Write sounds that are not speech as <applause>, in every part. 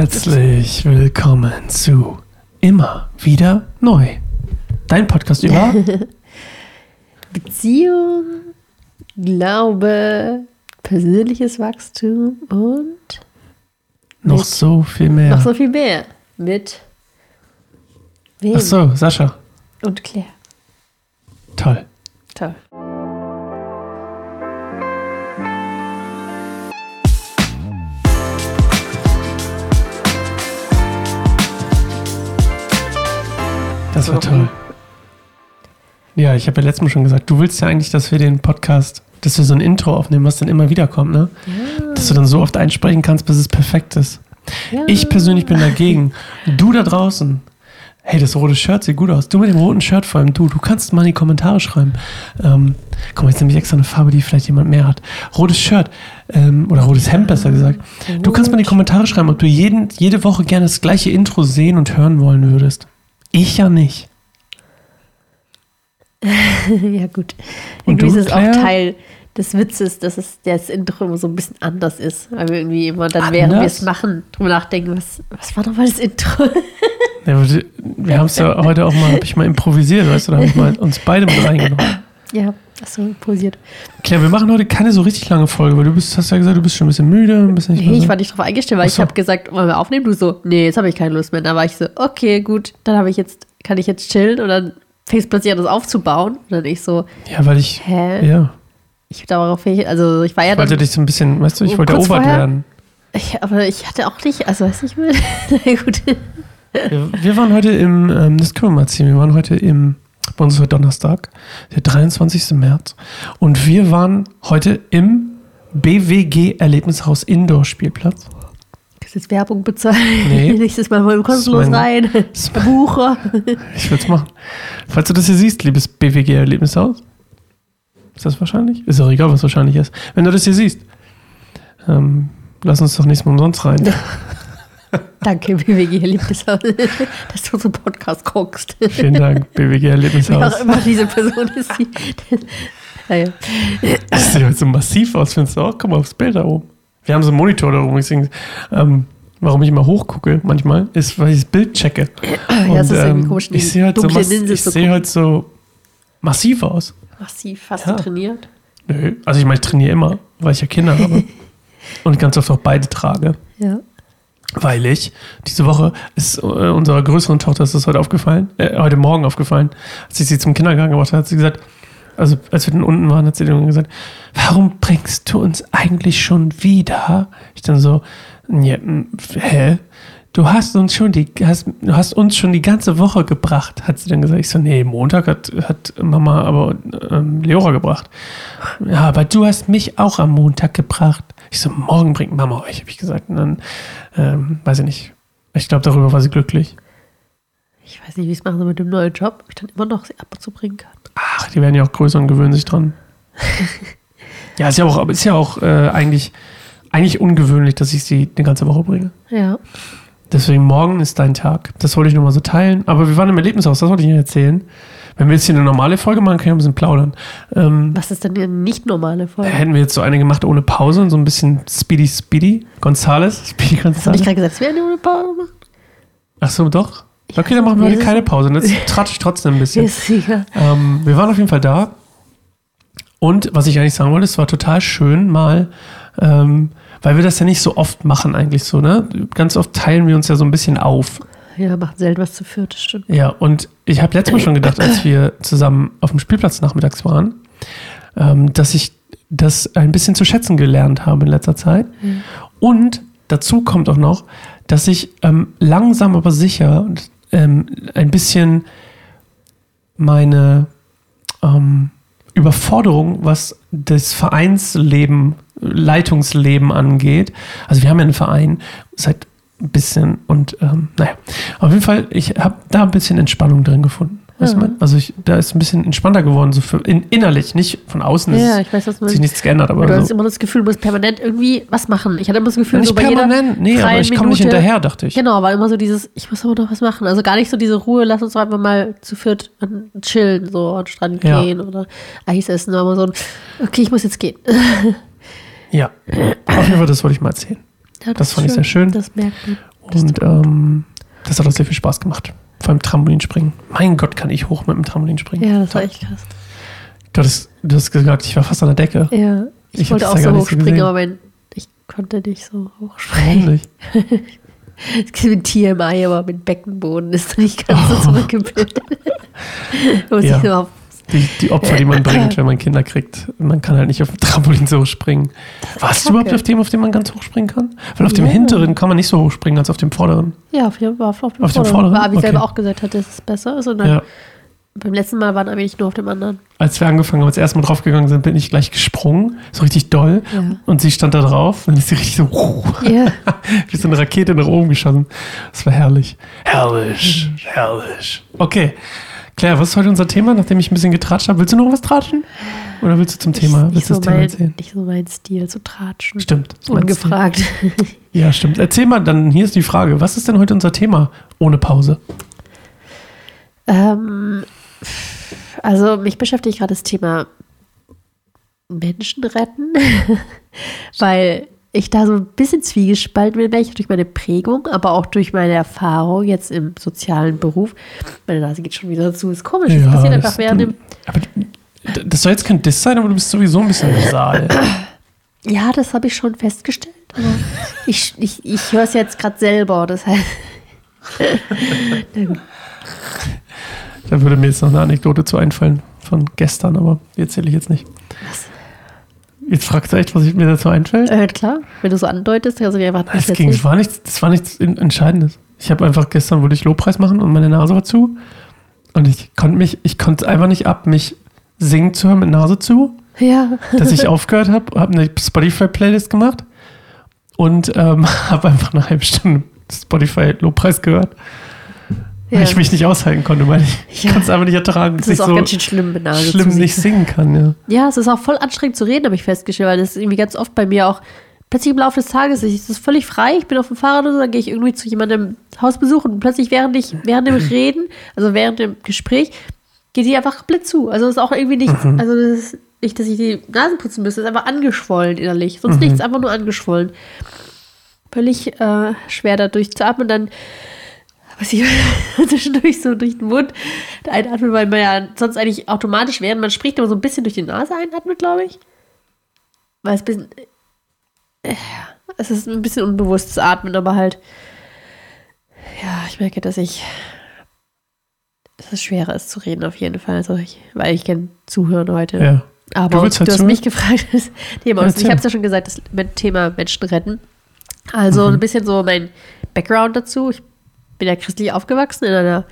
Herzlich willkommen zu Immer wieder neu. Dein Podcast über <laughs> Beziehung, Glaube, persönliches Wachstum und noch so viel mehr. noch so viel mehr. Mit wem? Ach so, Sascha. Und Claire. Toll. Toll. Das war toll. Ja, ich habe ja letztes Mal schon gesagt, du willst ja eigentlich, dass wir den Podcast, dass wir so ein Intro aufnehmen, was dann immer wieder kommt, ne? Dass du dann so oft einsprechen kannst, bis es perfekt ist. Ja. Ich persönlich bin dagegen. Du da draußen. Hey, das rote Shirt sieht gut aus. Du mit dem roten Shirt vor allem. Du, du kannst mal in die Kommentare schreiben. Ähm, guck mal, jetzt nehme ich extra eine Farbe, die vielleicht jemand mehr hat. Rotes Shirt ähm, oder rotes Hemd besser gesagt. Du kannst mal in die Kommentare schreiben, ob du jeden, jede Woche gerne das gleiche Intro sehen und hören wollen würdest. Ich ja nicht. <laughs> ja, gut. Und Irgendwie du, ist es auch? Teil des Witzes, dass es das Intro immer so ein bisschen anders ist. Weil wir irgendwie immer dann, während wir Anders? es machen, drüber nachdenken, was, was war nochmal das Intro? <laughs> Ja, wir- wir haben es ja heute auch mal, habe ich mal improvisiert, weißt du, da habe ich mal uns beide mit reingenommen. ja, du posiert. Claire, wir machen heute keine so richtig lange Folge, weil du bist, hast ja gesagt, du bist schon ein bisschen müde, ein bisschen nicht Nee, ich war nicht drauf eingestellt, weil Ach ich habe gesagt, wollen wir aufnehmen? Du so, nee, jetzt habe ich keine Lust mehr. Da war ich so, okay, gut, dann habe ich jetzt, kann ich jetzt chillen und dann fängst du plötzlich an, das aufzubauen. Und dann ich so, Ja, weil ich, hä? ja, Ich darauf, also ich war ja ich wollte dann, dich so ein bisschen, weißt du, ich Oh, wollte erobert werden. ich, aber ich hatte auch nicht, also weiß nicht mehr. <laughs> Na gut. Wir, wir waren heute im, ähm, das können wir mal ziehen, wir waren heute im, bei uns ist heute Donnerstag, der 23. März. Und wir waren heute im BWG Erlebnishaus Indoor Spielplatz. Kannst jetzt Werbung bezahlen? Nee. <laughs> Nächstes Mal kostenlos Das ist mein- rein. ist Bucher. Ich würde es machen. Falls du das hier siehst, liebes BWG Erlebnishaus. Ist das wahrscheinlich? Ist auch egal, was wahrscheinlich ist. Wenn du das hier siehst, ähm, lass uns doch nächstes Mal umsonst rein. <laughs> <laughs> Danke, BWG es, <laughs> dass du unseren Podcast guckst. Vielen Dank, BWG Wer Erlebnishaus. auch immer diese Person ist. Die, <laughs> naja. Das sieht heute so massiv aus, findest du auch? Guck mal aufs Bild da oben. Wir haben so einen Monitor da oben, deswegen, ähm, warum ich immer hochgucke manchmal, ist, weil ich das Bild checke. ja, es ist irgendwie ähm, komisch, ich sehe heute, so, ich zu sehe gucken. heute so massiv aus. Massiv, hast Ja. du trainiert? Nö, also ich meine, ich trainiere immer, weil ich ja Kinder habe. Und ganz oft auch beide trage. Ja. Weil ich, diese Woche ist äh, unserer größeren Tochter ist das heute aufgefallen, äh, heute Morgen aufgefallen, als ich sie zum Kindergarten gebracht habe, hat sie gesagt, also als wir dann unten waren, hat sie dann gesagt, warum bringst du uns eigentlich schon wieder? Ich dann so, ja, hä? Du hast uns schon die, hast, du hast uns schon die ganze Woche gebracht, hat sie dann gesagt. Ich so, nee, Montag hat, hat Mama aber ähm, Leora gebracht. Ja, aber du hast mich auch am Montag gebracht. Ich so, morgen bringt Mama euch, habe ich gesagt. Und dann, ähm, weiß ich nicht. Ich glaube, darüber war sie glücklich. Ich weiß nicht, wie ich es machen soll mit dem neuen Job, ob ich dann immer noch sie ab und zu bringen kann. Ach, die werden ja auch größer und gewöhnen sich dran. <laughs> ja, ist ja auch, ist ja auch äh, eigentlich, eigentlich ungewöhnlich, dass ich sie eine ganze Woche bringe. Ja. Deswegen morgen ist dein Tag. Das wollte ich nur mal so teilen. Aber wir waren im Erlebnishaus, das wollte ich Ihnen erzählen. Wenn wir jetzt hier eine normale Folge machen, können wir ein bisschen plaudern. Ähm, Was ist denn die nicht normale Folge? hätten wir jetzt so eine gemacht ohne Pause und so ein bisschen Speedy Speedy Gonzales. <laughs> Speedy Hast du nicht Gonzales. gerade gesagt, dass wir eine ohne Pause machen? Ach so, doch. Okay, dann machen wir heute keine Pause. Jetzt <laughs> tratsche ich trotzdem ein bisschen. Ist sicher. Ähm, wir waren auf jeden Fall da. Und was ich eigentlich sagen wollte, es war total schön mal, ähm, weil wir das ja nicht so oft machen eigentlich so, ne? Ganz oft teilen wir uns ja so ein bisschen auf. Ja, macht selten was zu viert, das stimmt. Ja, und ich habe letztes Mal schon gedacht, als wir zusammen auf dem Spielplatz nachmittags waren, ähm, dass ich das ein bisschen zu schätzen gelernt habe in letzter Zeit. Und dazu kommt auch noch, dass ich ähm, langsam aber sicher ähm, ein bisschen meine ähm, Überforderung, was das Vereinsleben, Leitungsleben angeht. Also wir haben ja einen Verein seit ein bisschen und ähm, naja, auf jeden Fall, ich habe da ein bisschen Entspannung drin gefunden. Weißt du, Ja. Also ich, da ist ein bisschen entspannter geworden, so für, in, innerlich, nicht von außen. Ja, ist, ich weiß, was hat sich nichts geändert, aber du hast so. immer das Gefühl, du musst permanent irgendwie was machen. Ich hatte immer das Gefühl, Ja, so nicht bei jeder permanent, nee, aber ich komme nicht hinterher, dachte ich. Genau, aber immer so dieses, ich muss aber noch was machen. Also gar nicht so diese Ruhe, lass uns doch einfach mal zu viert chillen, so an den Strand Ja. gehen oder Eis essen, aber so ein, okay, ich muss jetzt gehen. <laughs> Ja, auf jeden Fall, das wollte ich mal erzählen. Ja, Das ist fand ich sehr schön. Das merkt man. Und ähm, das hat auch sehr viel Spaß gemacht. Vor allem Trampolinspringen. Mein Gott, kann ich hoch mit dem Trampolinspringen. Ja, das war echt krass. Du hast, du hast gesagt, ich war fast an der Decke. Ja, ich, Ich wollte auch so so hochspringen, gesehen. aber mein, ich konnte nicht so Warum hochspringen. nicht? <laughs> Es gibt ein TMI, aber mit Beckenboden ist nicht ganz so Oh. zurückgebildet. <laughs> Muss Ja. ich nur auf, Die, die Opfer, die man bringt, <laughs> wenn man Kinder kriegt. Man kann halt nicht auf dem Trampolin so hochspringen. Warst du überhaupt auf dem, auf dem man ganz hochspringen kann? Weil auf dem Ja. hinteren kann man nicht so hochspringen als auf dem vorderen. ja, auf dem, auf, auf dem Auf dem Vorderen. Vorderen? Weil Abi Okay. selber auch gesagt hat, dass es besser ist. Und dann Ja. beim letzten Mal waren Abi nicht nur auf dem anderen. Als wir angefangen haben, als wir erstmal draufgegangen sind, bin ich gleich gesprungen. So richtig doll. Ja. Und sie stand da drauf. Und ist sie richtig so Ja. <laughs> wie so eine Rakete nach oben geschossen. Das war herrlich. Herrlich. Herrlich. Okay. Claire, was ist heute unser Thema, nachdem ich ein bisschen getratscht habe? Willst du noch was tratschen? Oder willst du zum Thema? Nicht Willst du so, das Thema mein, erzählen? nicht so mein Stil zu tratschen. Stimmt. Ungefragt. <laughs> Ja, stimmt. Erzähl mal, dann hier ist die Frage. Was ist denn heute unser Thema ohne Pause? ähm, also mich beschäftigt gerade das Thema Menschen retten, <laughs> weil ich da so ein bisschen zwiegespalten bin, welche durch meine Prägung, aber auch durch meine Erfahrung jetzt im sozialen Beruf. Meine Nase geht schon wieder zu, ist komisch. das passiert einfach während dem. aber das soll jetzt kein Diss sein, aber du bist sowieso ein bisschen nasal. <clears throat> Ja, das habe ich schon festgestellt. Aber ich ich, ich höre es jetzt gerade selber. Das heißt, <laughs> Da würde mir jetzt noch eine Anekdote zu einfallen von gestern, aber die erzähle ich jetzt nicht. Jetzt fragst du echt, was ich mir dazu einfällt? äh, klar, wenn du so andeutest, dir einfach Das, nicht ging, das, war nichts, das war nichts Entscheidendes. Ich habe einfach gestern wollte ich Lobpreis machen und meine Nase war zu. Und ich konnte mich, ich konnte einfach nicht ab, mich singen zu hören mit Nase zu, Ja. dass ich <laughs> aufgehört habe, habe eine Spotify-Playlist gemacht und ähm, <laughs> habe einfach eine halbe Stunde Spotify-Lobpreis gehört, weil ja. ich mich nicht aushalten konnte, weil ich, Ja. kann es einfach nicht ertragen, Das dass ist ich auch so ganz schön schlimm, Nase schlimm zu nicht singen kann. Ja. Ja, es ist auch voll anstrengend zu reden, habe ich festgestellt, weil das ist irgendwie ganz oft bei mir auch plötzlich im Laufe des Tages ist es völlig frei. Ich bin auf dem Fahrrad oder so, dann gehe ich irgendwie zu jemandem Hausbesuch und plötzlich während ich während dem Reden, also während dem Gespräch, geht die einfach komplett zu. Also es ist auch irgendwie nicht, also das ist nicht, dass ich die Nasen putzen müsste, es ist einfach angeschwollen innerlich. Sonst nichts, einfach nur angeschwollen. Völlig äh, schwer da durchzuatmen. Dann was ich <laughs> zwischendurch so durch den Mund einatmen, weil man ja sonst eigentlich automatisch, während man spricht, immer so ein bisschen durch die Nase einatmet, glaube ich. Weil es ein bisschen. äh, Es ist ein bisschen unbewusstes Atmen, aber halt. Ja, ich merke, dass ich. Dass es schwerer ist zu reden, auf jeden Fall. Also ich, weil ich gerne zuhören heute. Ja. Aber Du halt du hast mich gefragt, <laughs> das Thema. Ja, ich habe es ja schon gesagt, das Thema Menschen retten. Also Mhm. ein bisschen so mein Background dazu. Ich bin ja christlich aufgewachsen in einer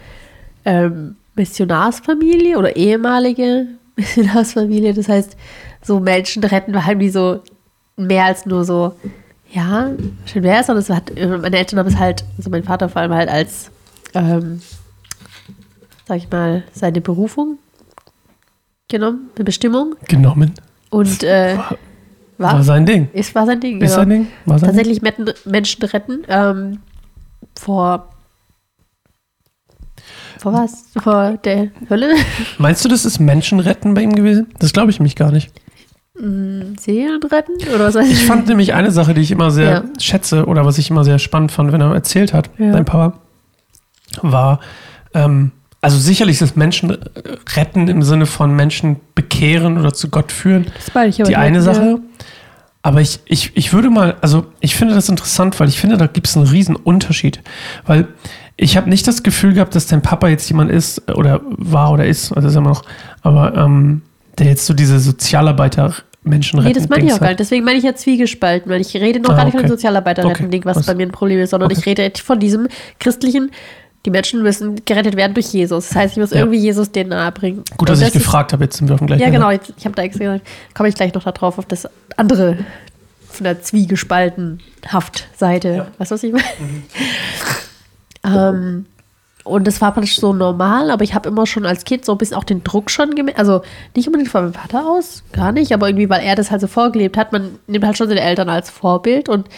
ähm, Missionarsfamilie oder ehemalige <laughs> Missionarsfamilie. Das heißt, so Menschen retten war halt wie so mehr als nur so, ja, schön wäre es, sondern es hat, meine Eltern haben es halt, also mein Vater vor allem halt als, ähm, sag ich mal, seine Berufung genommen, eine Bestimmung. Genommen. Und äh, War, war, sein Ding. es war sein Ding. Ist genau. sein Ding? War sein Ding? Tatsächlich Metten, Menschen retten. Ähm, vor. Vor was? Vor der Hölle? Meinst du, das ist Menschenretten bei ihm gewesen? Das glaube ich mich gar nicht. Seelen retten? Oder was Ich fand nämlich eine Sache, die ich immer sehr Ja. schätze oder was ich immer sehr spannend fand, wenn er erzählt hat, Ja. dein Papa, war, ähm, also sicherlich das Menschen retten im Sinne von Menschen bekehren oder zu Gott führen, Das meine ich aber die eine ja. Sache. Aber ich, ich, ich würde mal, also ich finde das interessant, weil ich finde, da gibt es einen riesen Unterschied. Weil ich habe nicht das Gefühl gehabt, dass dein Papa jetzt jemand ist oder war oder ist, also ist er immer noch, aber ähm, der jetzt so diese Sozialarbeiter Menschen Nee, retten. das meine ich auch gar nicht. Deswegen meine ich ja zwiegespalten, weil ich rede noch Ah, gar nicht von okay. dem Sozialarbeiter-Retten-Ding, was Okay. bei mir ein Problem ist, sondern Okay. ich rede von diesem christlichen, die Menschen müssen gerettet werden durch Jesus. Das heißt, ich muss Ja. irgendwie Jesus denen nahebringen. Gut, Und dass ich das ist- gefragt habe, jetzt sind wir auf dem gleichen Ja, genau. Jetzt, ich habe da extra gesagt, komme ich gleich noch darauf, auf das andere von der zwiegespalten Haftseite. Ja. Weißt du, was ich meine? Ähm, und das war praktisch so normal, aber ich habe immer schon als Kind so ein bisschen auch den Druck schon gemerkt. Also nicht unbedingt von meinem Vater aus, gar nicht, aber irgendwie, weil er das halt so vorgelebt hat. Man nimmt halt schon seine Eltern als Vorbild und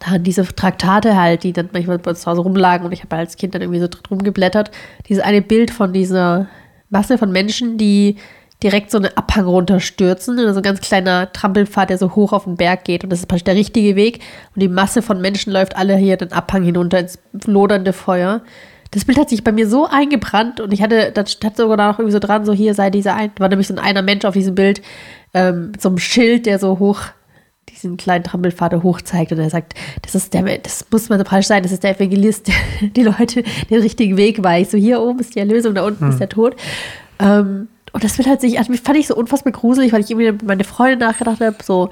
dann diese Traktate halt, die dann manchmal bei uns zu Hause rumlagen und ich habe als Kind dann irgendwie so drin rumgeblättert. Dieses eine Bild von dieser Masse von Menschen, die direkt so einen Abhang runterstürzen. So ein ganz kleiner Trampelpfad, der so hoch auf den Berg geht. Und das ist praktisch der richtige Weg. Und die Masse von Menschen läuft alle hier den Abhang hinunter ins lodernde Feuer. Das Bild hat sich bei mir so eingebrannt und ich hatte, da stand sogar noch irgendwie so dran, so hier sei dieser ein, war nämlich so ein einer Mensch auf diesem Bild, ähm, mit so einem Schild, der so hoch diesen kleinen Trampelpfad hoch zeigt und er sagt, das ist der, das muss man so falsch sein, das ist der Evangelist, <laughs> der die Leute den richtigen Weg weist. So hier oben ist die Erlösung, da unten hm. ist der Tod. Ähm, und das wird halt sich, also fand ich so unfassbar gruselig, weil ich irgendwie meine Freunde nachgedacht habe, so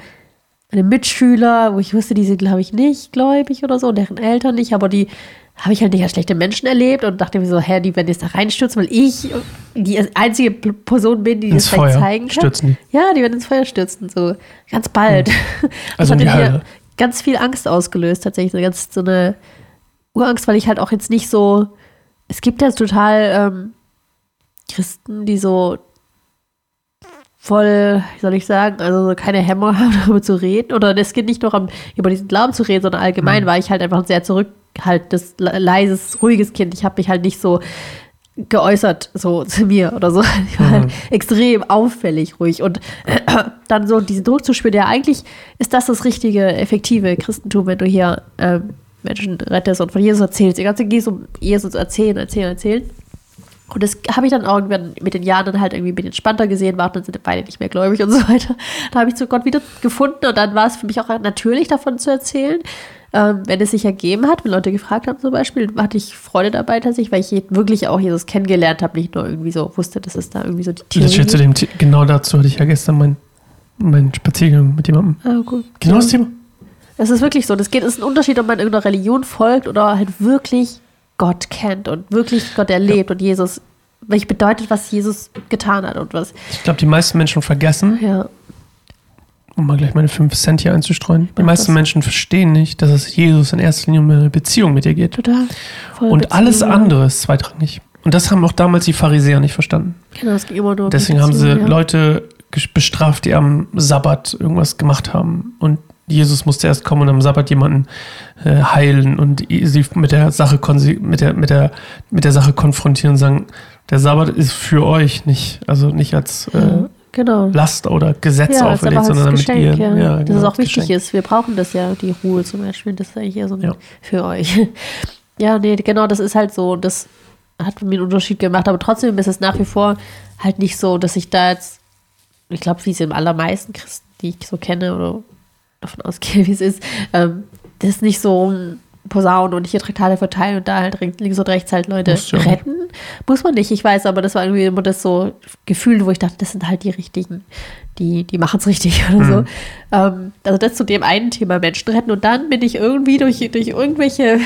meine Mitschüler, wo ich wusste, die sind, glaube ich, nicht gläubig oder so, und deren Eltern nicht, aber die habe ich halt nicht als schlechte Menschen erlebt und dachte mir so, hä, die werden jetzt da reinstürzen, weil ich die einzige Person bin, die ins das Feuer zeigen kann. Stürzen. Ja, die werden ins Feuer stürzen, so ganz bald. Mhm. <laughs> Also das hat mir ganz viel Angst ausgelöst, tatsächlich, so ganz so eine Urangst, weil ich halt auch jetzt nicht so, es gibt ja total ähm, Christen, die so voll, wie soll ich sagen, also keine Hämmer <laughs> haben, darüber zu reden. Oder es geht nicht nur um über diesen Glauben zu reden, sondern allgemein mhm. war ich halt einfach sehr zurückhaltendes, leises, ruhiges Kind. Ich habe mich halt nicht so geäußert, so <laughs> zu mir oder so. <laughs> Ich war halt mhm. halt extrem auffällig ruhig. Und äh, <clears throat> dann so diesen Druck zu spüren, ja, eigentlich ist das das richtige, effektive Christentum, wenn du hier ähm, Menschen rettest und von Jesus erzählst. Die ganze geht um Jesus erzählen, erzählen, erzählen. Und das habe ich dann irgendwann mit den Jahren dann halt irgendwie ein bisschen entspannter gesehen, war dann sind beide nicht mehr gläubig und so weiter. Da habe ich zu Gott wieder gefunden und dann war es für mich auch natürlich davon zu erzählen. Ähm, wenn es sich ergeben hat, wenn Leute gefragt haben zum Beispiel, hatte ich Freude dabei tatsächlich, weil ich wirklich auch Jesus kennengelernt habe, nicht nur irgendwie so wusste, dass es da irgendwie so die Theorie zu dem, Genau dazu hatte ich ja gestern meinen mein Spaziergang mit jemandem. Ah, cool. Genau das Thema. Es ist wirklich so. Das geht, es ist ein Unterschied, ob man irgendeiner Religion folgt oder halt wirklich Gott kennt und wirklich Gott erlebt ja. und Jesus, welches bedeutet, was Jesus getan hat und was. Ich glaube, die meisten Menschen vergessen, ja. um mal gleich meine 5 Cent hier einzustreuen, die ja, meisten Menschen verstehen nicht, dass es Jesus in erster Linie um eine Beziehung mit dir geht. Total. Voll und Beziehung, alles andere ist zweitrangig. Und das haben auch damals die Pharisäer nicht verstanden. Genau, es ging immer nur Deswegen haben sie Leute bestraft, die am Sabbat irgendwas gemacht haben und Jesus musste erst kommen und am Sabbat jemanden äh, heilen und sie mit der Sache mit der, mit der, mit der Sache konfrontieren und sagen, der Sabbat ist für euch nicht, also nicht als äh, genau. Last oder Gesetz ja, auferlegt, sondern damit Geschenk, ihr. Ja. Ja, dass genau, es auch wichtig Geschenk. ist. Wir brauchen das ja, die Ruhe zum Beispiel. Das ist eigentlich eher so für euch. <laughs> ja, nee, genau, das ist halt so. Das hat mir einen Unterschied gemacht, aber trotzdem ist es nach wie vor halt nicht so, dass ich da jetzt, ich glaube, wie es im allermeisten Christen, die ich so kenne oder davon ausgehe, wie es ist, ähm, das ist nicht so Posaunen und hier Traktate verteilen und da halt links und rechts halt Leute ja retten. Muss man nicht, ich weiß, aber das war irgendwie immer das so Gefühl, wo ich dachte, das sind halt die richtigen, die, die machen es richtig <laughs> oder mhm. so. Ähm, also das zu dem einen Thema Menschen retten und dann bin ich irgendwie durch, durch irgendwelche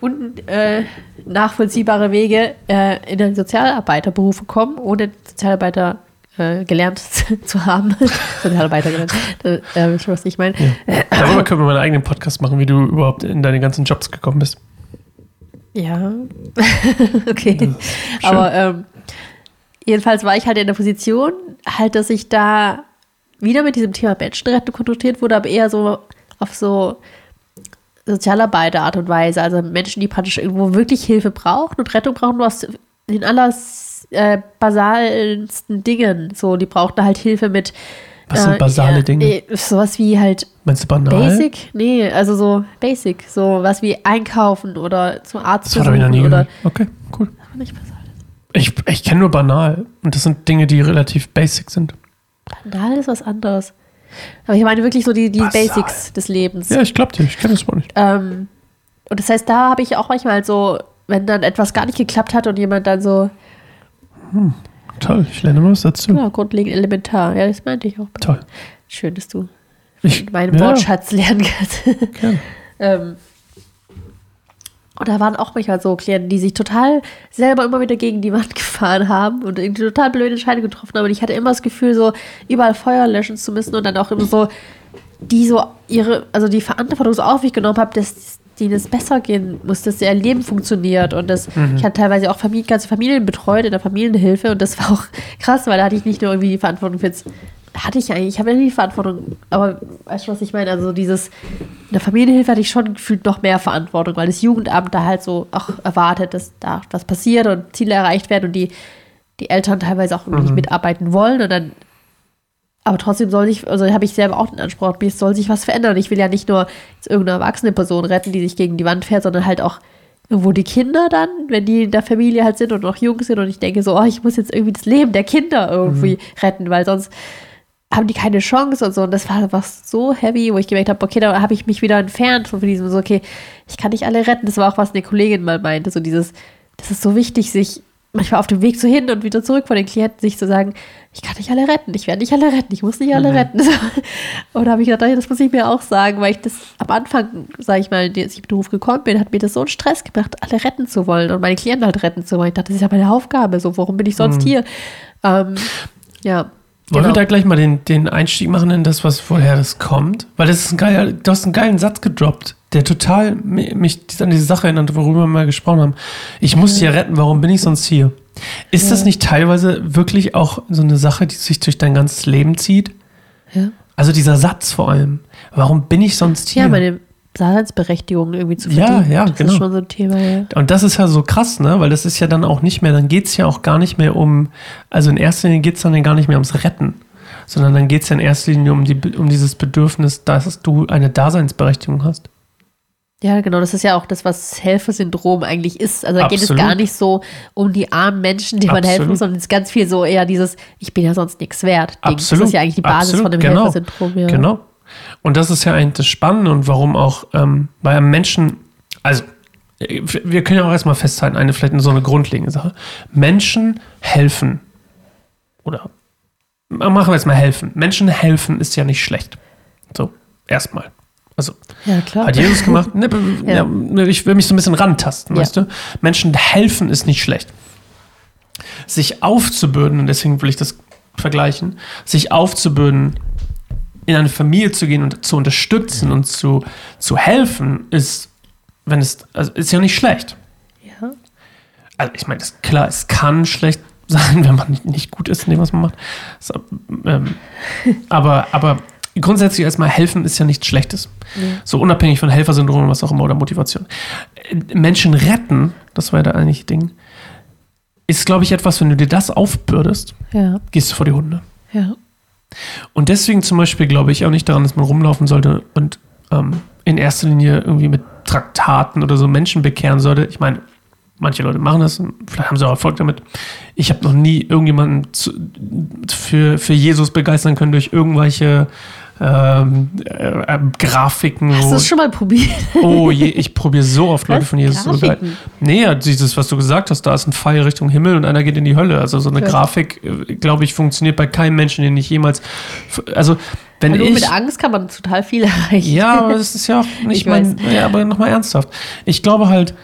unnachvollziehbare äh, Wege äh, in den Sozialarbeiterberuf gekommen, ohne Sozialarbeiter äh, gelernt <laughs> zu haben. <laughs> Sozialarbeiter gelernt. Äh, was ich meine. Ja. Darüber können wir mal einen eigenen Podcast machen, wie du überhaupt in deine ganzen Jobs gekommen bist. Ja. <laughs> okay. Aber ähm, jedenfalls war ich halt in der Position, halt, dass ich da wieder mit diesem Thema Menschenrechte konfrontiert wurde, aber eher so auf so Sozialarbeiter-Art und Weise. Also Menschen, die praktisch irgendwo wirklich Hilfe brauchen und Rettung brauchen, was in aller äh, basalsten Dingen. So, die brauchten halt Hilfe mit. Was sind äh, basale äh, Dinge? Äh, sowas wie halt. Meinst du banal? Basic? Nee, also so basic. So was wie einkaufen oder zum Arzt das besuchen. Ich nie oder. Okay, cool. Aber nicht basal. Ich, ich kenne nur banal. Und das sind Dinge, die relativ basic sind. Banal ist was anderes. Aber ich meine wirklich so die, die Basics des Lebens. Ja, ich glaube dir, ich kenne das wohl nicht. Ähm, und das heißt, da habe ich auch manchmal so, wenn dann etwas gar nicht geklappt hat und jemand dann so, hm, toll, ich lerne was dazu. Ja, grundlegend elementar. Ja, das meinte ich auch. Toll. Schön, dass du ich, meinen ja. Wortschatz lernen kannst. <laughs> ähm, und da waren auch manchmal so Klienten, die sich total selber immer wieder gegen die Wand <laughs> gefahren haben und irgendwie total blöde Entscheidungen getroffen haben. Und ich hatte immer das Gefühl, so überall Feuer löschen zu müssen und dann auch immer so, die so ihre, also die Verantwortung so auf mich genommen habe, dass denen es besser gehen muss, dass ihr Leben funktioniert. Und das, mhm. ich habe teilweise auch Familien, ganze Familien betreut in der Familienhilfe und das <laughs> war auch krass, weil da hatte ich nicht nur irgendwie die Verantwortung für jetzt, hatte ich eigentlich, ich habe ja nicht die Verantwortung, aber weißt du, was ich meine? Also dieses, in der Familienhilfe hatte ich schon gefühlt noch mehr Verantwortung, weil das Jugendamt da halt so auch erwartet, dass da was passiert und Ziele erreicht werden und die die Eltern teilweise auch irgendwie nicht Mhm. mitarbeiten wollen und dann aber trotzdem soll sich, also habe ich selber auch den Anspruch, mir soll sich was verändern. Ich will ja nicht nur jetzt irgendeine erwachsene Person retten, die sich gegen die Wand fährt, sondern halt auch irgendwo die Kinder dann, wenn die in der Familie halt sind und noch jung sind und ich denke so, oh, ich muss jetzt irgendwie das Leben der Kinder irgendwie retten, weil sonst haben die keine Chance und so. Und das war einfach so heavy, wo ich gemerkt habe, okay, da habe ich mich wieder entfernt von diesem, so, okay, ich kann nicht alle retten. Das war auch, was eine Kollegin mal meinte, so dieses, das ist so wichtig, sich manchmal auf dem Weg zu hin und wieder zurück von den Klienten, sich zu sagen, ich kann nicht alle retten, ich werde nicht alle retten, ich muss nicht alle retten. <laughs> Und da habe ich gedacht, das muss ich mir auch sagen, weil ich das am Anfang, sage ich mal, als ich in den Beruf gekommen bin, hat mir das so einen Stress gemacht, alle retten zu wollen und meine Klienten halt retten zu wollen. Ich dachte, das ist ja meine Aufgabe, so, warum bin ich sonst hier? Ähm, ja. Wollen genau. wir da gleich mal den, den Einstieg machen in das, was woher das kommt? Weil das ist ein geiler, du hast einen geilen Satz gedroppt, der total mi- mich an diese Sache erinnert, worüber wir mal gesprochen haben. Ich muss dich ja retten, warum bin ich sonst hier? Ist das nicht teilweise wirklich auch so eine Sache, die sich durch dein ganzes Leben zieht? ja. Also dieser Satz vor allem. Warum bin ich sonst hier? ja, meine Daseinsberechtigung irgendwie zu Ja, verdienen. ja, das genau. ist schon so ein Thema, ja. Und das ist ja so krass, ne? Weil das ist ja dann auch nicht mehr, dann geht es ja auch gar nicht mehr um, also in erster Linie geht es dann ja gar nicht mehr ums Retten, sondern dann geht es ja in erster Linie um, die, um dieses Bedürfnis, dass du eine Daseinsberechtigung hast. Ja, genau, das ist ja auch das, was Helfersyndrom eigentlich ist. Also da geht es gar nicht so um die armen Menschen, denen man helfen muss, sondern es ist ganz viel so eher dieses, ich bin ja sonst nichts wert. Ding. Absolut. Das ist ja eigentlich die Basis Absolut, von dem genau. Helfersyndrom. Ja. Genau. Und das ist ja eigentlich das Spannende und warum auch ähm, bei einem Menschen, also wir können ja auch erstmal festhalten, eine vielleicht so eine grundlegende Sache. Menschen helfen oder machen wir jetzt mal helfen. Menschen helfen ist ja nicht schlecht. So, erstmal. Also, Ja, hat Jesus gemacht. <laughs> Ne, Ja. ja. Ich will mich so ein bisschen rantasten, Ja. weißt du? Menschen helfen ist nicht schlecht. Sich aufzubürden, und deswegen will ich das vergleichen, sich aufzubürden, in eine Familie zu gehen und zu unterstützen und zu, zu helfen, ist, wenn es, also ist ja nicht schlecht. ja. Also ich meine, klar, es kann schlecht sein, <laughs> wenn man nicht, nicht gut ist in dem, was man macht. So, ähm, <laughs> aber, aber grundsätzlich erstmal helfen ist ja nichts Schlechtes. So unabhängig von Helfersyndrom oder was auch immer oder Motivation. Äh, Menschen retten, das war ja da eigentlich Ding, ist, glaube ich, etwas, wenn du dir das aufbürdest, Ja, gehst du vor die Hunde. ja. Und deswegen zum Beispiel glaube ich auch nicht daran, dass man rumlaufen sollte und ähm, in erster Linie irgendwie mit Traktaten oder so Menschen bekehren sollte. Ich meine, manche Leute machen das, vielleicht haben sie auch Erfolg damit. Ich habe noch nie irgendjemanden zu, für, für Jesus begeistern können durch irgendwelche ähm, äh, äh, Grafiken. Hast du es schon mal probiert? Oh je, ich probiere so oft Leute Was? von Jesus zu. Grafiken? Nee, ja, dieses, was du gesagt hast, da ist ein Pfeil Richtung Himmel und einer geht in die Hölle. Also so eine Ja. Grafik, äh, glaube ich, funktioniert bei keinem Menschen, den ich jemals. Also, wenn Nur ich. mit Angst kann man total viel erreichen. Ja, aber das ist ja <laughs> auch nicht Ich mein. Ja, aber nochmal ernsthaft. Ich glaube halt,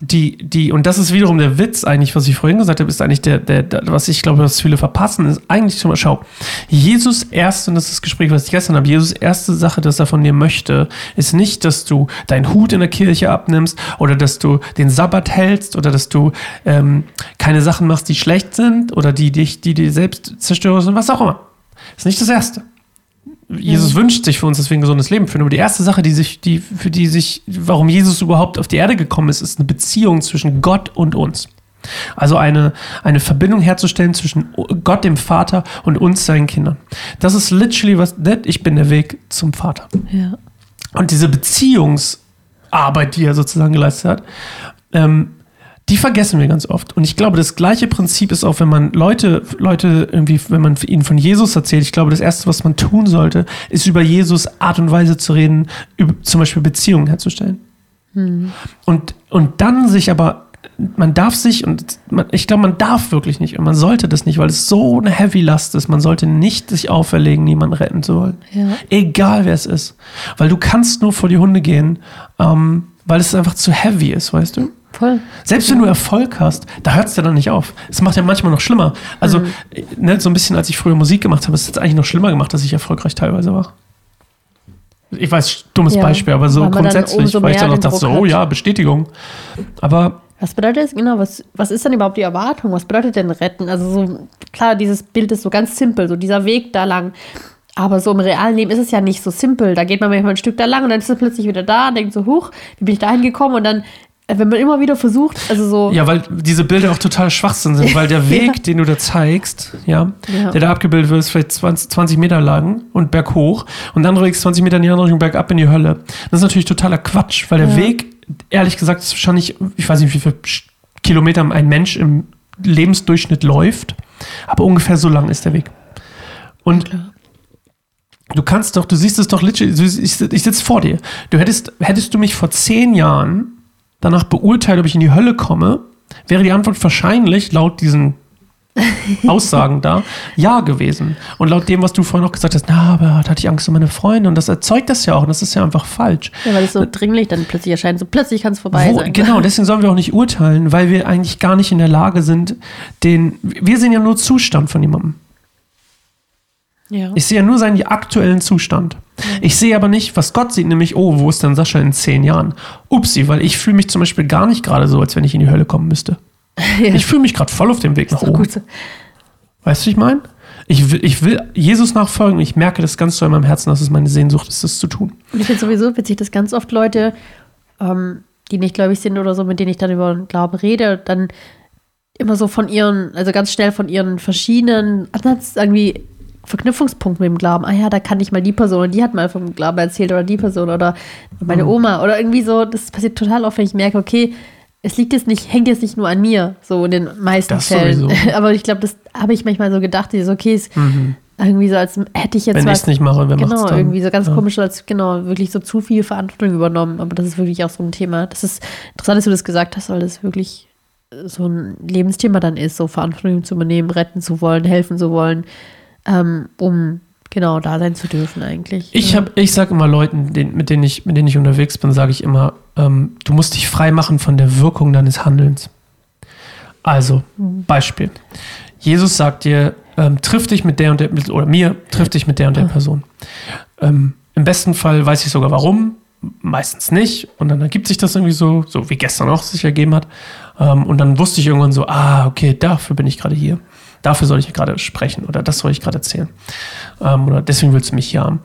die, die, und das ist wiederum der Witz eigentlich, was ich vorhin gesagt habe, ist eigentlich der, der, der was ich glaube, was viele verpassen, ist eigentlich schon mal, schau, Jesus erste, und das ist das Gespräch, was ich gestern habe, Jesus erste Sache, das er von dir möchte, ist nicht, dass du deinen Hut in der Kirche abnimmst oder dass du den Sabbat hältst oder dass du ähm, keine Sachen machst, die schlecht sind oder die dich, die dir selbst zerstören was auch immer. Ist nicht das Erste. Jesus wünscht sich für uns, dass wir ein gesundes Leben führen. Aber die erste Sache, die sich, die, für die sich, warum Jesus überhaupt auf die Erde gekommen ist, ist eine Beziehung zwischen Gott und uns. Also eine, eine Verbindung herzustellen zwischen Gott, dem Vater, und uns, seinen Kindern. Das ist literally was, that, ich bin der Weg zum Vater. Ja. Und diese Beziehungsarbeit, die er sozusagen geleistet hat, ähm, die vergessen wir ganz oft. Und ich glaube, das gleiche Prinzip ist auch, wenn man Leute, Leute irgendwie, wenn man ihnen von Jesus erzählt, ich glaube, das Erste, was man tun sollte, ist über Jesus Art und Weise zu reden, über, zum Beispiel Beziehungen herzustellen. Und, und dann sich aber, man darf sich, und man, ich glaube, man darf wirklich nicht, und man sollte das nicht, weil es so eine Heavy Last ist, man sollte nicht sich auferlegen, niemanden retten zu wollen. Ja. Egal wer es ist. Weil du kannst nur vor die Hunde gehen, ähm, weil es einfach zu heavy ist, weißt du? Voll. Selbst wenn du Erfolg hast, da hört es ja dann nicht auf. Es macht ja manchmal noch schlimmer. Also, Mhm. ne, so ein bisschen, als ich früher Musik gemacht habe, ist es eigentlich noch schlimmer gemacht, dass ich erfolgreich teilweise war. Ich weiß, dummes Ja, Beispiel, aber so weil dann grundsätzlich, weil ich dann noch dachte, so, oh ja, Bestätigung. Aber Was bedeutet das genau? Was, was ist denn überhaupt die Erwartung? Was bedeutet denn retten? Also so, klar, dieses Bild ist so ganz simpel, so dieser Weg da lang. Aber so im realen Leben ist es ja nicht so simpel. Da geht man manchmal ein Stück da lang und dann ist es plötzlich wieder da und denkt so, huch, wie bin ich da hingekommen? Und dann wenn man immer wieder versucht, also so. Ja, weil diese Bilder auch total Schwachsinn sind, weil der <laughs> Weg, Ja. den du da zeigst, ja, Ja. der da abgebildet wird, ist vielleicht 20, 20 Meter lang und berghoch und dann regst 20 Meter in die andere Richtung bergab in die Hölle. Das ist natürlich totaler Quatsch, weil der Ja. Weg, ehrlich gesagt, ist wahrscheinlich, ich weiß nicht, wie viele Kilometer ein Mensch im Lebensdurchschnitt läuft, aber ungefähr so lang ist der Weg. Und du kannst doch, du siehst es doch literally, ich sitze vor dir. Du hättest, hättest du mich vor zehn Jahren danach beurteilt, ob ich in die Hölle komme, wäre die Antwort wahrscheinlich laut diesen <laughs> Aussagen da ja gewesen. Und laut dem, was du vorhin noch gesagt hast, na, aber da hatte ich Angst um meine Freunde und das erzeugt das ja auch und das ist ja einfach falsch. Ja, weil es so dringlich dann plötzlich erscheint. So plötzlich kann es vorbei Wo, sein. genau, <laughs> deswegen sollen wir auch nicht urteilen, weil wir eigentlich gar nicht in der Lage sind, den. Wir sehen ja nur Zustand von jemandem. Ja. Ich sehe ja nur seinen aktuellen Zustand. Ich sehe aber nicht, was Gott sieht, nämlich, oh, wo ist denn Sascha in zehn Jahren? Upsi, weil ich fühle mich zum Beispiel gar nicht gerade so, als wenn ich in die Hölle kommen müsste. <laughs> ja. Ich fühle mich gerade voll auf dem Weg nach oben. so. Weißt du, was ich meine? Ich will, ich will Jesus nachfolgen. Ich merke das ganz so in meinem Herzen, dass es meine Sehnsucht ist, das zu tun. Und ich finde sowieso witzig, dass ganz oft Leute, ähm, die nicht gläubig sind oder so, mit denen ich dann über den Glauben rede, dann immer so von ihren, also ganz schnell von ihren verschiedenen Ansatz irgendwie Verknüpfungspunkten mit dem Glauben. Ah ja, da kann ich mal die Person und die hat mal vom Glauben erzählt oder die Person oder meine Mhm. Oma oder irgendwie so. Das passiert total oft, wenn ich merke, okay, es liegt jetzt nicht, hängt jetzt nicht nur an mir, so in den meisten Das Fällen. sowieso. <laughs> Aber ich glaube, das habe ich manchmal so gedacht, dieses, okay, es irgendwie so, als hätte ich jetzt Mhm. Wenn ich es nicht mache, wer Genau, dann? irgendwie so ganz Ja. komisch, als genau, wirklich so zu viel Verantwortung übernommen. Aber das ist wirklich auch so ein Thema. Das ist interessant, dass du das gesagt hast, weil das wirklich so ein Lebensthema dann ist, so Verantwortung zu übernehmen, retten zu wollen, helfen zu wollen, ähm, um genau da sein zu dürfen eigentlich. Ich, ja. ich sage immer Leuten, den, mit, denen ich, mit denen ich unterwegs bin, sage ich immer, ähm, du musst dich frei machen von der Wirkung deines Handelns. Also, Beispiel. Jesus sagt dir, ähm, triff dich mit der und der, mit- oder mir, triff dich mit der und der Person. Ähm, Im besten Fall weiß ich sogar warum, meistens nicht. Und dann ergibt sich das irgendwie so, so wie gestern auch sich ergeben hat. Ähm, und dann wusste ich irgendwann so, ah, okay, dafür bin ich gerade hier. Dafür soll ich gerade sprechen oder das soll ich gerade erzählen. Ähm, oder deswegen willst du mich hier haben.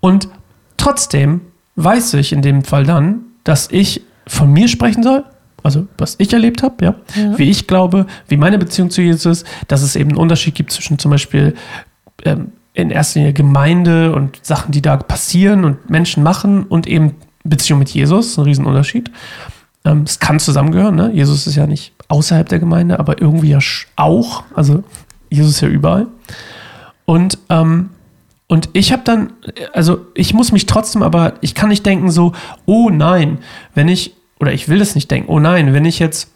Und trotzdem weiß ich in dem Fall dann, dass ich von mir sprechen soll, also was ich erlebt habe, ja, Ja. wie ich glaube, wie meine Beziehung zu Jesus ist, dass es eben einen Unterschied gibt zwischen zum Beispiel ähm, in erster Linie Gemeinde und Sachen, die da passieren und Menschen machen und eben Beziehung mit Jesus, ein Riesenunterschied. Ähm, es kann zusammengehören, ne? Jesus ist ja nicht außerhalb der Gemeinde, aber irgendwie ja auch. Also Jesus ist ja überall. Und, ähm, und ich habe dann, also ich muss mich trotzdem, aber ich kann nicht denken so, oh nein, wenn ich, oder ich will das nicht denken, oh nein, wenn ich jetzt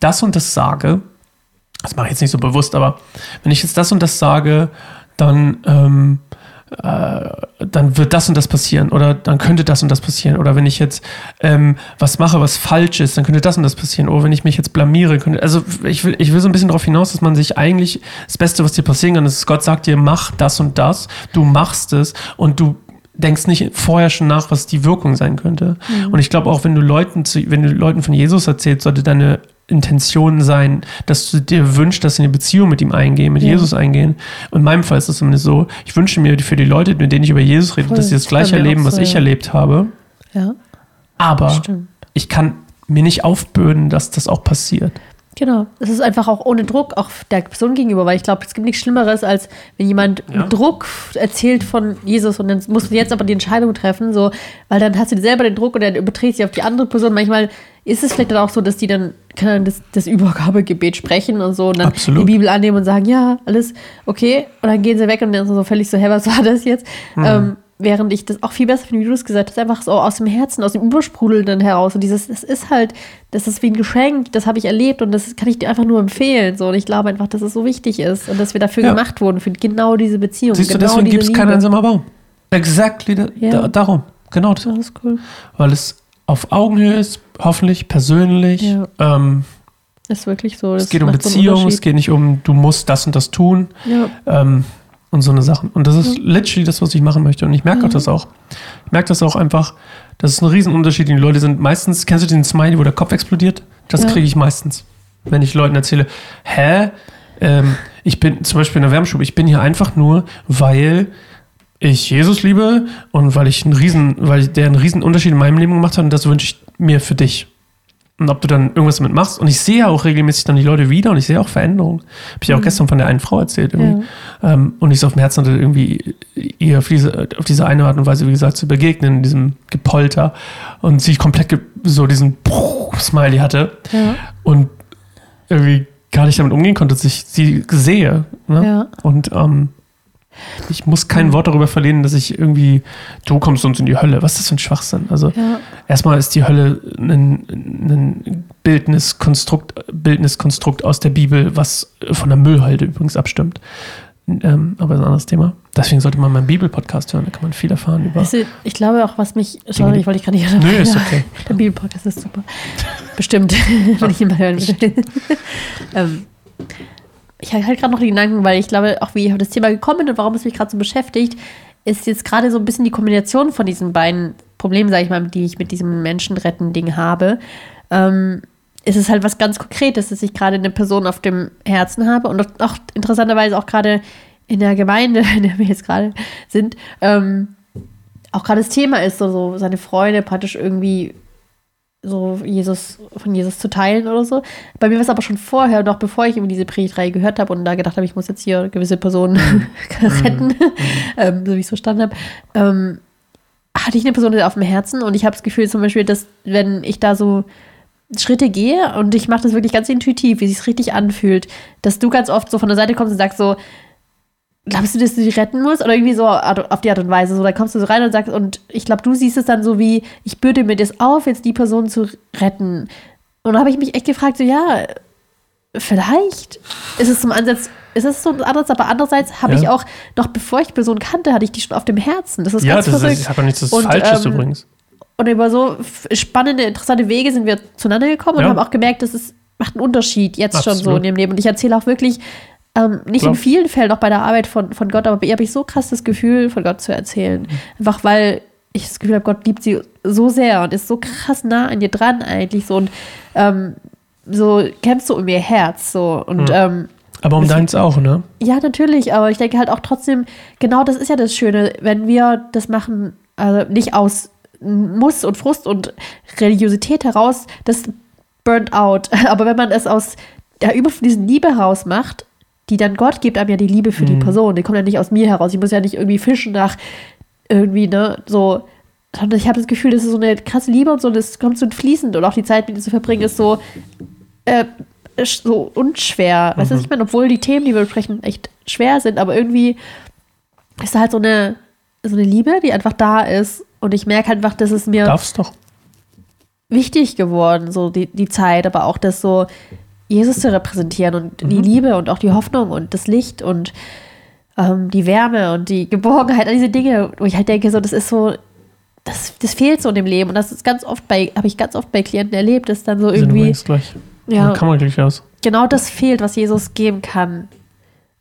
das und das sage, das mache ich jetzt nicht so bewusst, aber wenn ich jetzt das und das sage, dann, ähm, äh, dann wird das und das passieren oder dann könnte das und das passieren. Oder wenn ich jetzt ähm, was mache, was falsch ist, dann könnte das und das passieren. Oder wenn ich mich jetzt blamiere, könnte, also ich will, ich will so ein bisschen darauf hinaus, dass man sich eigentlich, das Beste, was dir passieren kann, ist, Gott sagt dir, mach das und das, du machst es und du denkst nicht vorher schon nach, was die Wirkung sein könnte. Und ich glaube auch, wenn du Leuten, zu, wenn du Leuten von Jesus erzählst, sollte deine Intention sein, dass du dir wünschst, dass sie eine Beziehung mit ihm eingehen, mit Ja. Jesus eingehen. Und in meinem Fall ist es zumindest so, ich wünsche mir für die Leute, mit denen ich über Jesus rede, Voll. dass sie das gleiche erleben, was so, ich ja. erlebt habe. ja, Aber stimmt. ich kann mir nicht aufbürden, dass das auch passiert. Genau. Es ist einfach auch ohne Druck, auch der Person gegenüber, weil ich glaube, es gibt nichts Schlimmeres, als wenn jemand Ja. Druck erzählt von Jesus und dann musst du jetzt aber die Entscheidung treffen, so, weil dann hast du selber den Druck und dann überträgst du auf die andere Person. Manchmal ist es vielleicht dann auch so, dass die dann das, das Übergabegebet sprechen und so und dann Absolut. die Bibel annehmen und sagen, ja, alles okay. Und dann gehen sie weg und dann so völlig so, hä, was war das jetzt? Ähm, während ich das auch viel besser finde, wie du es gesagt hast, einfach so aus dem Herzen, aus dem Übersprudelnden heraus. Und dieses, das ist halt, das ist wie ein Geschenk, das habe ich erlebt und das kann ich dir einfach nur empfehlen. So. Und ich glaube einfach, dass es so wichtig ist und dass wir dafür Ja. gemacht wurden, für genau diese Beziehung. Siehst du, genau deswegen diese gibt es keinen Liebe. einsamer Baum. Exactly da, Ja. da, darum. Genau das. Das ist cool. Weil es auf Augenhöhe ist, hoffentlich persönlich. Ja. Ähm, ist wirklich so. es geht um Beziehung, es geht nicht um, du musst das und das tun. Ja, Ähm, und so eine Sachen. Und das ist literally das, was ich machen möchte. Und ich merke auch das auch. Ich merke das auch einfach, das ist ein Riesenunterschied. Die Leute sind meistens, kennst du den Smiley, wo der Kopf explodiert? Das Ja. kriege ich meistens. Wenn ich Leuten erzähle, hä? Ähm, ich bin zum Beispiel in der Wärmstube, ich bin hier einfach nur, weil ich Jesus liebe und weil ich einen riesen, weil der einen riesen Unterschied in meinem Leben gemacht hat und das wünsche ich mir für dich. und ob du dann irgendwas damit machst. Und ich sehe ja auch regelmäßig dann die Leute wieder und ich sehe auch Veränderungen. Habe ich ja auch gestern von der einen Frau erzählt. Irgendwie. Ähm, und ich so auf dem Herzen hatte, irgendwie ihr auf diese, auf diese eine Art und Weise, wie gesagt, zu begegnen, in diesem Gepolter. Und sie komplett ge so diesen Smiley hatte. Ja. Und irgendwie gar nicht damit umgehen konnte, dass ich sie sehe. Ne? Ja. Und ähm, ich muss kein Wort darüber verlieren, dass ich irgendwie, du kommst uns in die Hölle. Was ist das für ein Schwachsinn? Also Ja. erstmal ist die Hölle ein, ein Bildniskonstrukt, Bildniskonstrukt aus der Bibel, was von der Müllhalde übrigens abstimmt. Ähm, aber das ist ein anderes Thema. Deswegen sollte man meinen Bibel-Podcast hören, da kann man viel erfahren über. Weißt du, ich glaube auch, was mich. Sorry, ich wollte dich gerade nicht Nö, ist okay. <laughs> Der Bibelpodcast ist super. Bestimmt, <laughs> wenn ich ihn mal hören will. <laughs> ähm, ich habe halt gerade noch die Gedanken, weil ich glaube, auch wie ich auf das Thema gekommen bin und warum es mich gerade so beschäftigt, ist jetzt gerade so ein bisschen die Kombination von diesen beiden Problemen, sage ich mal, die ich mit diesem Menschenretten-Ding habe. Ähm, ist es halt was ganz Konkretes, dass ich gerade eine Person auf dem Herzen habe und auch interessanterweise auch gerade in der Gemeinde, <laughs> in der wir jetzt gerade sind, ähm, auch gerade das Thema ist, so, so seine Freude praktisch irgendwie so Jesus, von Jesus zu teilen oder so. Bei mir war es aber schon vorher, noch bevor ich irgendwie diese Predigtreihe gehört habe und da gedacht habe, ich muss jetzt hier gewisse Personen <laughs> retten, <laughs> ähm, so wie ich es verstanden habe, ähm, hatte ich eine Person auf dem Herzen und ich habe das Gefühl zum Beispiel, dass wenn ich da so Schritte gehe und ich mache das wirklich ganz intuitiv, wie sich richtig anfühlt, dass du ganz oft so von der Seite kommst und sagst so, glaubst du, dass du die retten musst? Oder irgendwie so auf die Art und Weise. So, da kommst du so rein und sagst, und ich glaube, du siehst es dann so wie, ich bürde mir das auf, jetzt die Person zu retten. Und da habe ich mich echt gefragt, so, ja, vielleicht ist es zum Ansatz, ist es so ein Ansatz, aber andererseits habe Ja. ich auch, noch bevor ich die Person kannte, hatte ich die schon auf dem Herzen. Das ist ja, ganz das verrückt. ist, habe nichts das Und, Falsches ähm, übrigens. Und über so spannende, interessante Wege sind wir zueinander gekommen Ja. und haben auch gemerkt, dass es macht einen Unterschied jetzt schon so Absolut. in dem Leben. Und ich erzähle auch wirklich, ähm, nicht Klar. in vielen Fällen auch bei der Arbeit von, von Gott, aber bei ihr habe ich so krass das Gefühl, von Gott zu erzählen. Mhm. Einfach weil ich das Gefühl habe, Gott liebt sie so sehr und ist so krass nah an ihr dran eigentlich so und ähm, so kämpft so um ihr Herz so und Mhm. ähm, Aber um deins auch, ne? ja, natürlich, aber ich denke halt auch trotzdem, genau das ist ja das Schöne, wenn wir das machen, also nicht aus Muss und Frust und Religiosität heraus, das burnt out. <laughs> Aber wenn man es aus der überfließenden Liebe heraus macht, die dann Gott gibt einem ja die Liebe für die Mhm. Person, die kommt ja nicht aus mir heraus. Ich muss ja nicht irgendwie fischen nach irgendwie, ne, so. sondern Ich habe das Gefühl, das ist so eine krasse Liebe und so, das kommt so fließend und auch die Zeit mit ihr zu verbringen ist so, äh, so unschwer. Weißt du, was ich meine? Obwohl die Themen, die wir besprechen, echt schwer sind, aber irgendwie ist da halt so eine, so eine Liebe, die einfach da ist. Und ich merke halt einfach, dass es mir Darfst doch. wichtig geworden, so die, die Zeit, aber auch das so, Jesus zu repräsentieren und die Liebe und auch die Hoffnung und das Licht und ähm, die Wärme und die Geborgenheit, all diese Dinge, wo ich halt denke, so, das ist so, das, das fehlt so in dem Leben. Und das ist ganz oft bei, habe ich ganz oft bei Klienten erlebt, dass dann so sind irgendwie gleich. ja, Kann man gleich aus. genau das fehlt, was Jesus geben kann.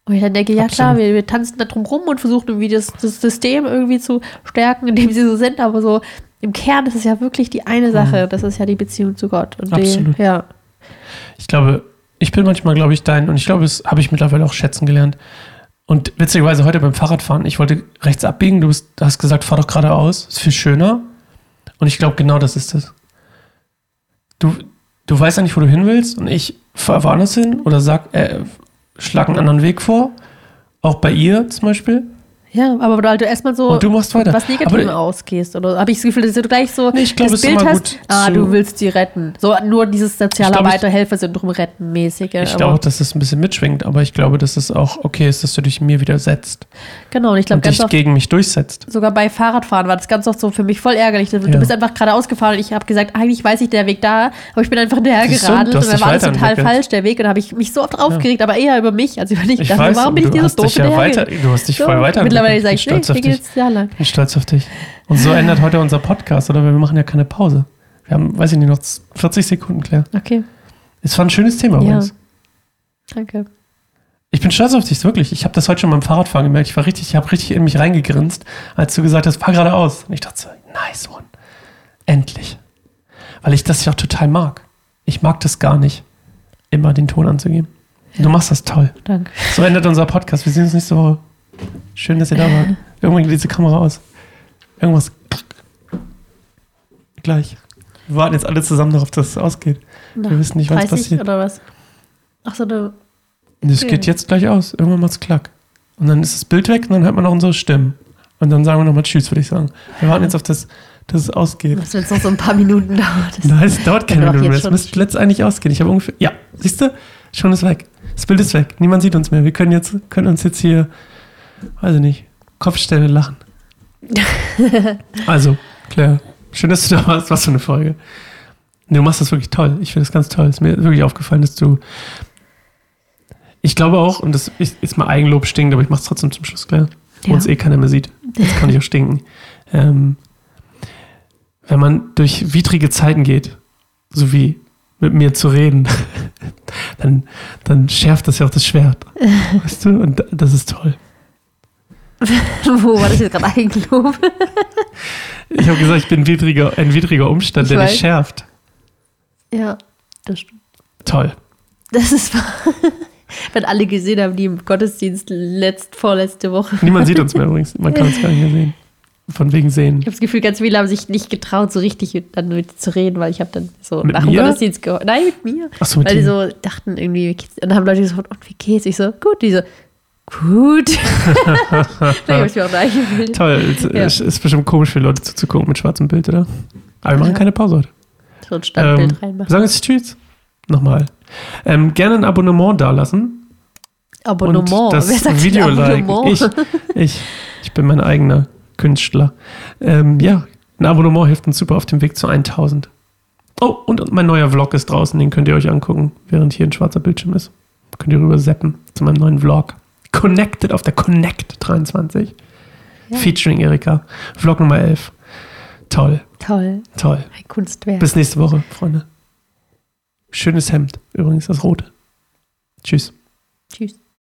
Und ich dann denke, ja klar, wir, wir tanzen da drum rum und versuchen irgendwie das, das System irgendwie zu stärken, in dem sie so sind, aber so im Kern ist es ja wirklich die eine Sache, das ist ja die Beziehung zu Gott. Und Mhm. Absolut. Die, ja. Ich glaube, ich bin manchmal, glaube ich, dein, und ich glaube, das habe ich mittlerweile auch schätzen gelernt. Und witzigerweise heute beim Fahrradfahren, ich wollte rechts abbiegen, du bist, hast gesagt, fahr doch geradeaus, ist viel schöner. Und ich glaube, genau das ist es. Du, du weißt ja nicht, wo du hin willst, und ich fahre woanders hin oder sag, äh, schlag einen anderen Weg vor. Auch bei ihr zum Beispiel. Ja, aber du erstmal so Und du machst weiter. was Negatives ausgehst. Oder habe ich das Gefühl, dass du gleich so Nee, ich glaube, das Bild hast, ah, du willst sie retten. So nur dieses Sozialarbeiter, Helfer-Syndrom retten mäßige. Ich glaube, dass es ein bisschen mitschwingt, aber ich glaube, dass es auch okay ist, dass du dich mir widersetzt Genau, und ich glaube ganz dich oft gegen mich durchsetzt. sogar bei Fahrradfahren war das ganz oft so für mich voll ärgerlich. Du Ja. bist einfach geradeaus gefahren und ich habe gesagt, eigentlich weiß ich der Weg da, aber ich bin einfach du, geradelt und dann war alles total falsch, der Weg. Und da habe ich mich so oft aufgeregt, aber eher über mich als über dich. Ich dachte, weiß, warum bin ich dir so doof ja weiter, du hast dich So, voll weiter. Sage ich, nee, stolz ich auf dich. lang. Ich bin stolz auf dich. Und so ändert heute unser Podcast, oder? Weil wir machen ja keine Pause. Wir haben, weiß ich nicht, noch 40 Sekunden, Claire. Okay, Es war ein schönes Thema Ja. übrigens. danke. Ich bin stolz auf dich, wirklich. Ich habe das heute schon beim Fahrradfahren gemerkt. Ich war richtig, ich habe richtig in mich reingegrinst, als du gesagt hast, fahr geradeaus. Und ich dachte so, nice one. Endlich. Weil ich das ja auch total mag. Ich mag das gar nicht, immer den Ton anzugeben. Du machst das toll. Danke. So endet unser Podcast. Wir sehen uns nächste Woche. Schön, dass ihr da wart. Irgendwann geht diese Kamera aus. Irgendwas. Gleich. Wir warten jetzt alle zusammen darauf, dass es ausgeht. Nach Wir wissen nicht, es 30 passiert. oder was? Ach so, eine. Und es geht jetzt gleich aus. Irgendwann macht's klack. Und dann ist das Bild weg und dann hört man noch unsere Stimmen. Und dann sagen wir nochmal Tschüss, würde ich sagen. Wir warten jetzt auf das, dass es ausgeht. Was, wenn es noch so ein paar Minuten dauert? Nein, es dauert keine Kann doch Minute mehr. Es müsste letzt eigentlich ausgehen. Ich habe ungefähr. Ja, siehst du? Schon ist weg. Das Bild ist weg. Niemand sieht uns mehr. Wir können jetzt können uns jetzt hier, weiß ich nicht, Kopfstellen lachen. <laughs> also, Claire, schön, dass du da warst. Was für eine Folge. Nee, Du machst das wirklich toll. Ich finde das ganz toll. Es ist mir wirklich aufgefallen, dass du. Ich glaube auch, und das ist, mal Eigenlob stinkt, aber ich mache es trotzdem zum Schluss, Claire. Wo Ja. uns eh keiner mehr sieht. Jetzt kann ich auch stinken. Ähm, wenn man durch widrige Zeiten geht, so wie mit mir zu reden, <laughs> dann, dann schärft das ja auch das Schwert. <laughs> Weißt du? Und das ist toll. <laughs> Wo war das jetzt gerade Eigenlob? Ich habe gesagt, ich bin widriger, ein widriger Umstand, Ich der dich weiß. schärft. ja, das stimmt. Toll. Das ist wahr. <laughs> Wenn alle gesehen haben, die im Gottesdienst letzt, vorletzte Woche. Niemand sieht uns mehr <laughs> übrigens. Man kann uns gar nicht mehr sehen. Von wegen sehen. Ich habe das Gefühl, ganz viele haben sich nicht getraut, so richtig mit, dann mit zu reden, weil ich habe dann so Mit nach dem mir? Gottesdienst gehört. Nein, mit mir. Achso, mit weil die so dachten irgendwie, und dann haben Leute gesagt, und wie geht's? Ich so, gut. Die so, gut. dann habe ich mir auch da eingebildet. Toll. Es Ja. es ist bestimmt komisch für Leute zuzugucken mit schwarzem Bild, oder? Aber wir machen Ja. keine Pause heute. So ein Standbild Ähm, reinmachen. sagen jetzt Tschüss. Nochmal. Ähm, gerne ein Abonnement dalassen. Abonnement. Und das Wer sagt Video. Abonnement? Ich, ich, ich bin mein eigener Künstler. Ähm, ja, ein Abonnement hilft uns super auf dem Weg zu 1000. Oh, und mein neuer Vlog ist draußen, den könnt ihr euch angucken, während hier ein schwarzer Bildschirm ist. Könnt ihr rüber zappen zu meinem neuen Vlog. Connected auf der Connect 23. Ja. Featuring Erika. Vlog Nummer 11. Toll, Toll. toll. Ein Kunstwerk. Bis nächste Woche, Freunde. Schönes Hemd, übrigens, das rote. Tschüss.